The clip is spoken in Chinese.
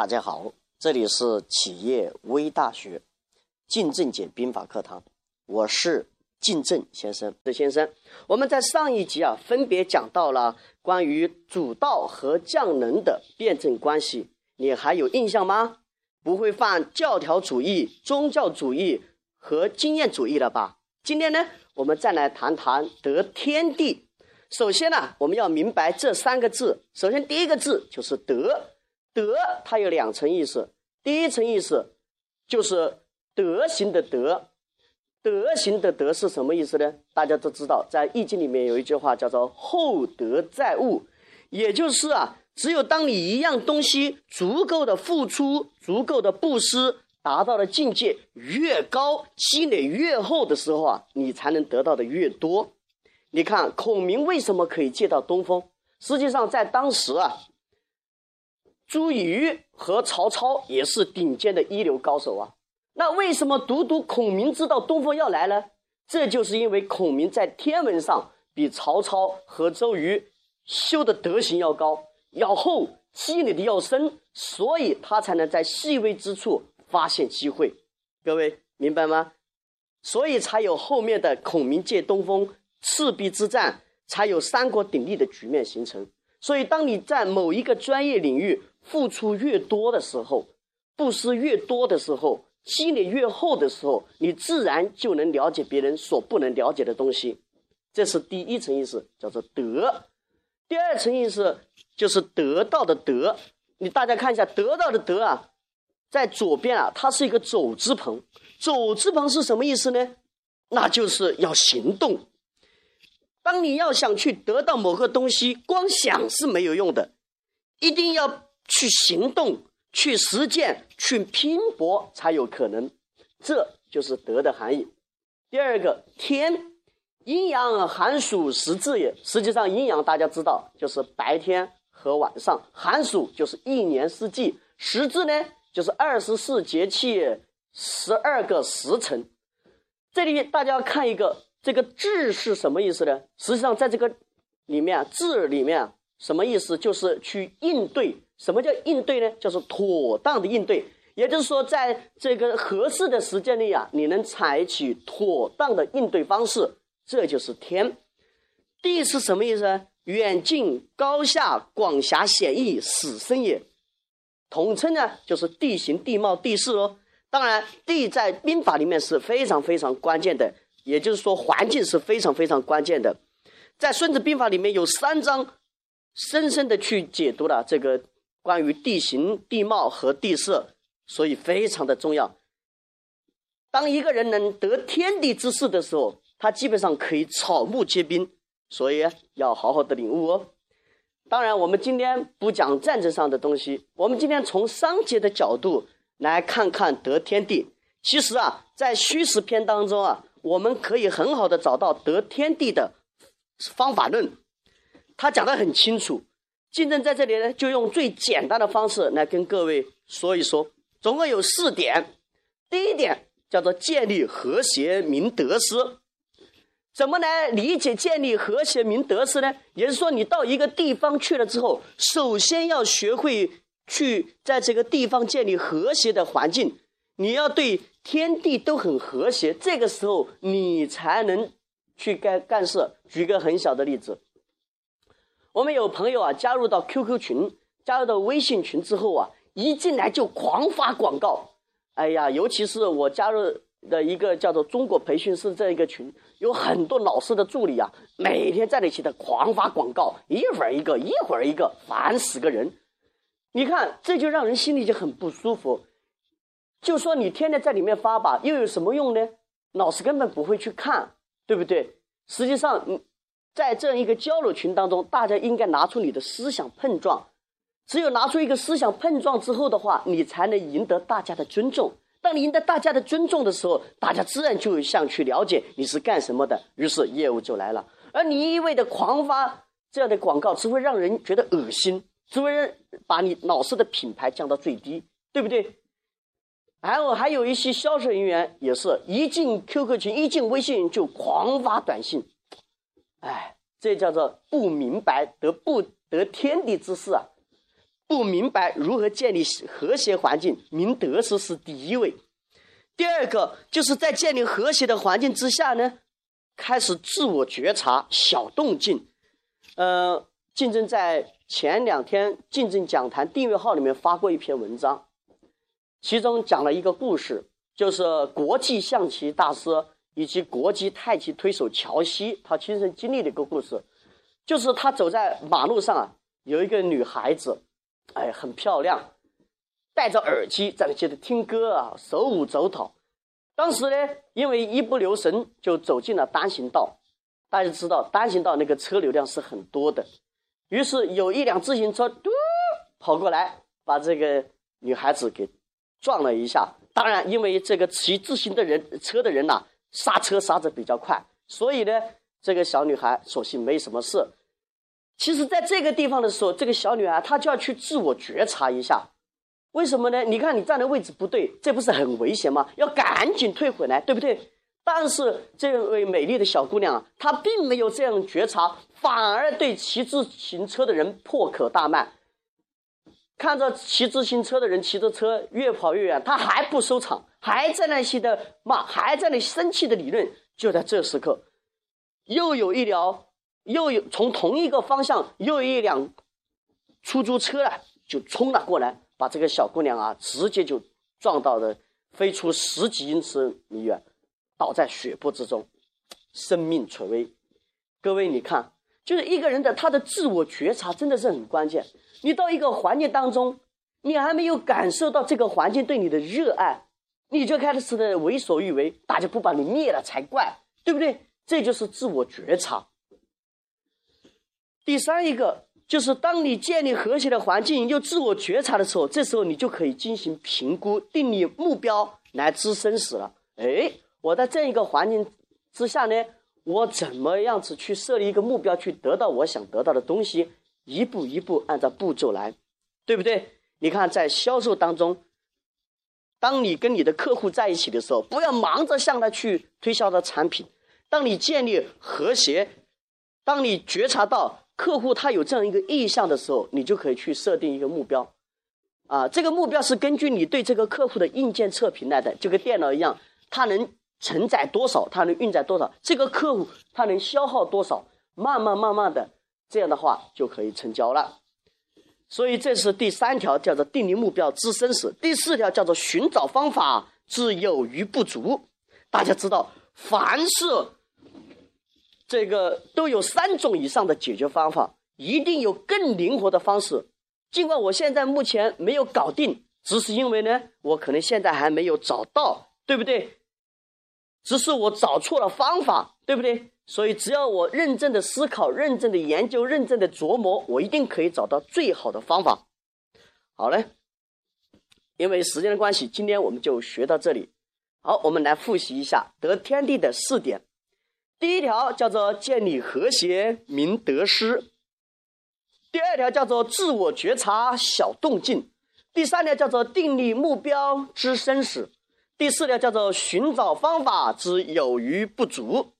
大家好，这里是企业微大学靳正解兵法课堂，我是靳正先生。这先生，我们在上一集啊，分别讲到了关于主道和将能的辩证关系，你还有印象吗？不会犯教条主义、宗教主义和经验主义了吧？今天呢，我们再来谈谈得天地。首先呢，我们要明白这三个字。首先，第一个字就是德。德它有两层意思，第一层意思就是德行的德，德行的德是什么意思呢？大家都知道，在《易经》里面有一句话叫做“厚德载物”，也就是啊，只有当你一样东西足够的付出、足够的布施，达到的境界越高，积累越厚的时候啊，你才能得到的越多。你看孔明为什么可以借到东风？实际上在当时啊。朱瑜和曹操也是顶尖的一流高手啊，那为什么独独孔明知道东风要来呢？这就是因为孔明在天文上比曹操和周瑜修的德行要高、要厚、积累的要深，所以他才能在细微之处发现机会。各位明白吗？所以才有后面的孔明借东风、赤壁之战，才有三国鼎立的局面形成。所以，当你在某一个专业领域，付出越多的时候，布施越多的时候，积累越厚的时候，你自然就能了解别人所不能了解的东西。这是第一层意思，叫做德。第二层意思就是得到的得。你大家看一下，得到的得啊，在左边啊，它是一个走之旁。走之旁是什么意思呢？那就是要行动。当你要想去得到某个东西，光想是没有用的，一定要。去行动，去实践，去拼搏，才有可能。这就是德的含义。第二个，天，阴阳寒暑时至也。实际上，阴阳大家知道，就是白天和晚上；寒暑就是一年四季；时至呢，就是二十四节气，十二个时辰。这里大家要看一个，这个“至”是什么意思呢？实际上，在这个里面，“至”里面什么意思？就是去应对。什么叫应对呢？就是妥当的应对，也就是说，在这个合适的时间内啊，你能采取妥当的应对方式，这就是天。地是什么意思呢？远近高下、广狭险易、死生也。统称呢，就是地形、地貌、地势哦。当然，地在兵法里面是非常非常关键的，也就是说，环境是非常非常关键的。在《孙子兵法》里面有三章，深深的去解读了这个。关于地形、地貌和地势，所以非常的重要。当一个人能得天地之势的时候，他基本上可以草木皆兵，所以要好好的领悟哦。当然，我们今天不讲战争上的东西，我们今天从商节的角度来看看得天地。其实啊，在虚实篇当中啊，我们可以很好的找到得天地的方法论，他讲的很清楚。竞争在这里呢，就用最简单的方式来跟各位说一说，总共有四点。第一点叫做建立和谐明得失。怎么来理解建立和谐明得失呢？也就是说，你到一个地方去了之后，首先要学会去在这个地方建立和谐的环境，你要对天地都很和谐，这个时候你才能去干干事。举个很小的例子。我们有朋友啊，加入到 QQ 群，加入到微信群之后啊，一进来就狂发广告。哎呀，尤其是我加入的一个叫做中国培训师这一个群，有很多老师的助理啊，每天在那起的狂发广告，一会儿一个，一会儿一个，烦死个人。你看，这就让人心里就很不舒服。就说你天天在里面发吧，又有什么用呢？老师根本不会去看，对不对？实际上，嗯。在这样一个交流群当中，大家应该拿出你的思想碰撞。只有拿出一个思想碰撞之后的话，你才能赢得大家的尊重。当你赢得大家的尊重的时候，大家自然就想去了解你是干什么的，于是业务就来了。而你一味的狂发这样的广告，只会让人觉得恶心，只会把你老师的品牌降到最低，对不对？然后还有一些销售人员也是一进 QQ 群，一进微信就狂发短信。哎，这叫做不明白得不得天地之事啊！不明白如何建立和谐环境，明得失是第一位。第二个就是在建立和谐的环境之下呢，开始自我觉察小动静。呃，竞争在前两天竞争讲坛订阅号里面发过一篇文章，其中讲了一个故事，就是国际象棋大师以及国际太极推手乔西他亲身经历的一个故事，就是他走在马路上啊，有一个女孩子，哎，很漂亮。戴着耳机在那接着听歌啊，手舞足蹈。当时呢，因为一不留神就走进了单行道。大家知道单行道那个车流量是很多的，于是有一辆自行车嘟跑过来，把这个女孩子给撞了一下。当然，因为这个骑自行的人车的人呐，刹车刹的比较快，所以呢，这个小女孩所幸没什么事。其实，在这个地方的时候，这个小女孩她就要去自我觉察一下。为什么呢？你看你站的位置不对，这不是很危险吗？要赶紧退回来，对不对？但是这位美丽的小姑娘啊，她并没有这样觉察，反而对骑自行车的人破口大骂。看着骑自行车的人骑着车越跑越远，他还不收场，还在那些的骂，还在那生气的理论。就在这时刻，又有一辆，又有从同一个方向又有一辆出租车啊，就冲了过来。把这个小姑娘啊，直接就撞到了，飞出十几英尺米远，倒在血泊之中，生命垂危。各位，你看，就是一个人的他的自我觉察真的是很关键。你到一个环境当中，你还没有感受到这个环境对你的热爱，你就开始的为所欲为，大家不把你灭了才怪，对不对？这就是自我觉察。第三一个。就是当你建立和谐的环境又自我觉察的时候，这时候你就可以进行评估、定立目标来知生死了。哎，我在这一个环境之下呢，我怎么样子去设立一个目标，去得到我想得到的东西？一步一步按照步骤来，对不对？你看，在销售当中，当你跟你的客户在一起的时候，不要忙着向他去推销的产品。当你建立和谐，当你觉察到。客户他有这样一个意向的时候，你就可以去设定一个目标，啊，这个目标是根据你对这个客户的硬件测评来的，就跟电脑一样，它能承载多少，它能运载多少，这个客户他能消耗多少，慢慢慢慢的，这样的话就可以成交了。所以这是第三条，叫做定立目标知生死；第四条叫做寻找方法知有余不足。大家知道，凡是。这个都有三种以上的解决方法，一定有更灵活的方式。尽管我现在目前没有搞定，只是因为呢，我可能现在还没有找到，对不对？只是我找错了方法，对不对？所以只要我认真的思考、认真的研究、认真的琢磨，我一定可以找到最好的方法。好嘞，因为时间的关系，今天我们就学到这里。好，我们来复习一下得天地的四点。第一条叫做建立和谐，明得失；第二条叫做自我觉察，小动静；第三条叫做定立目标，知生死；第四条叫做寻找方法，之有余不足。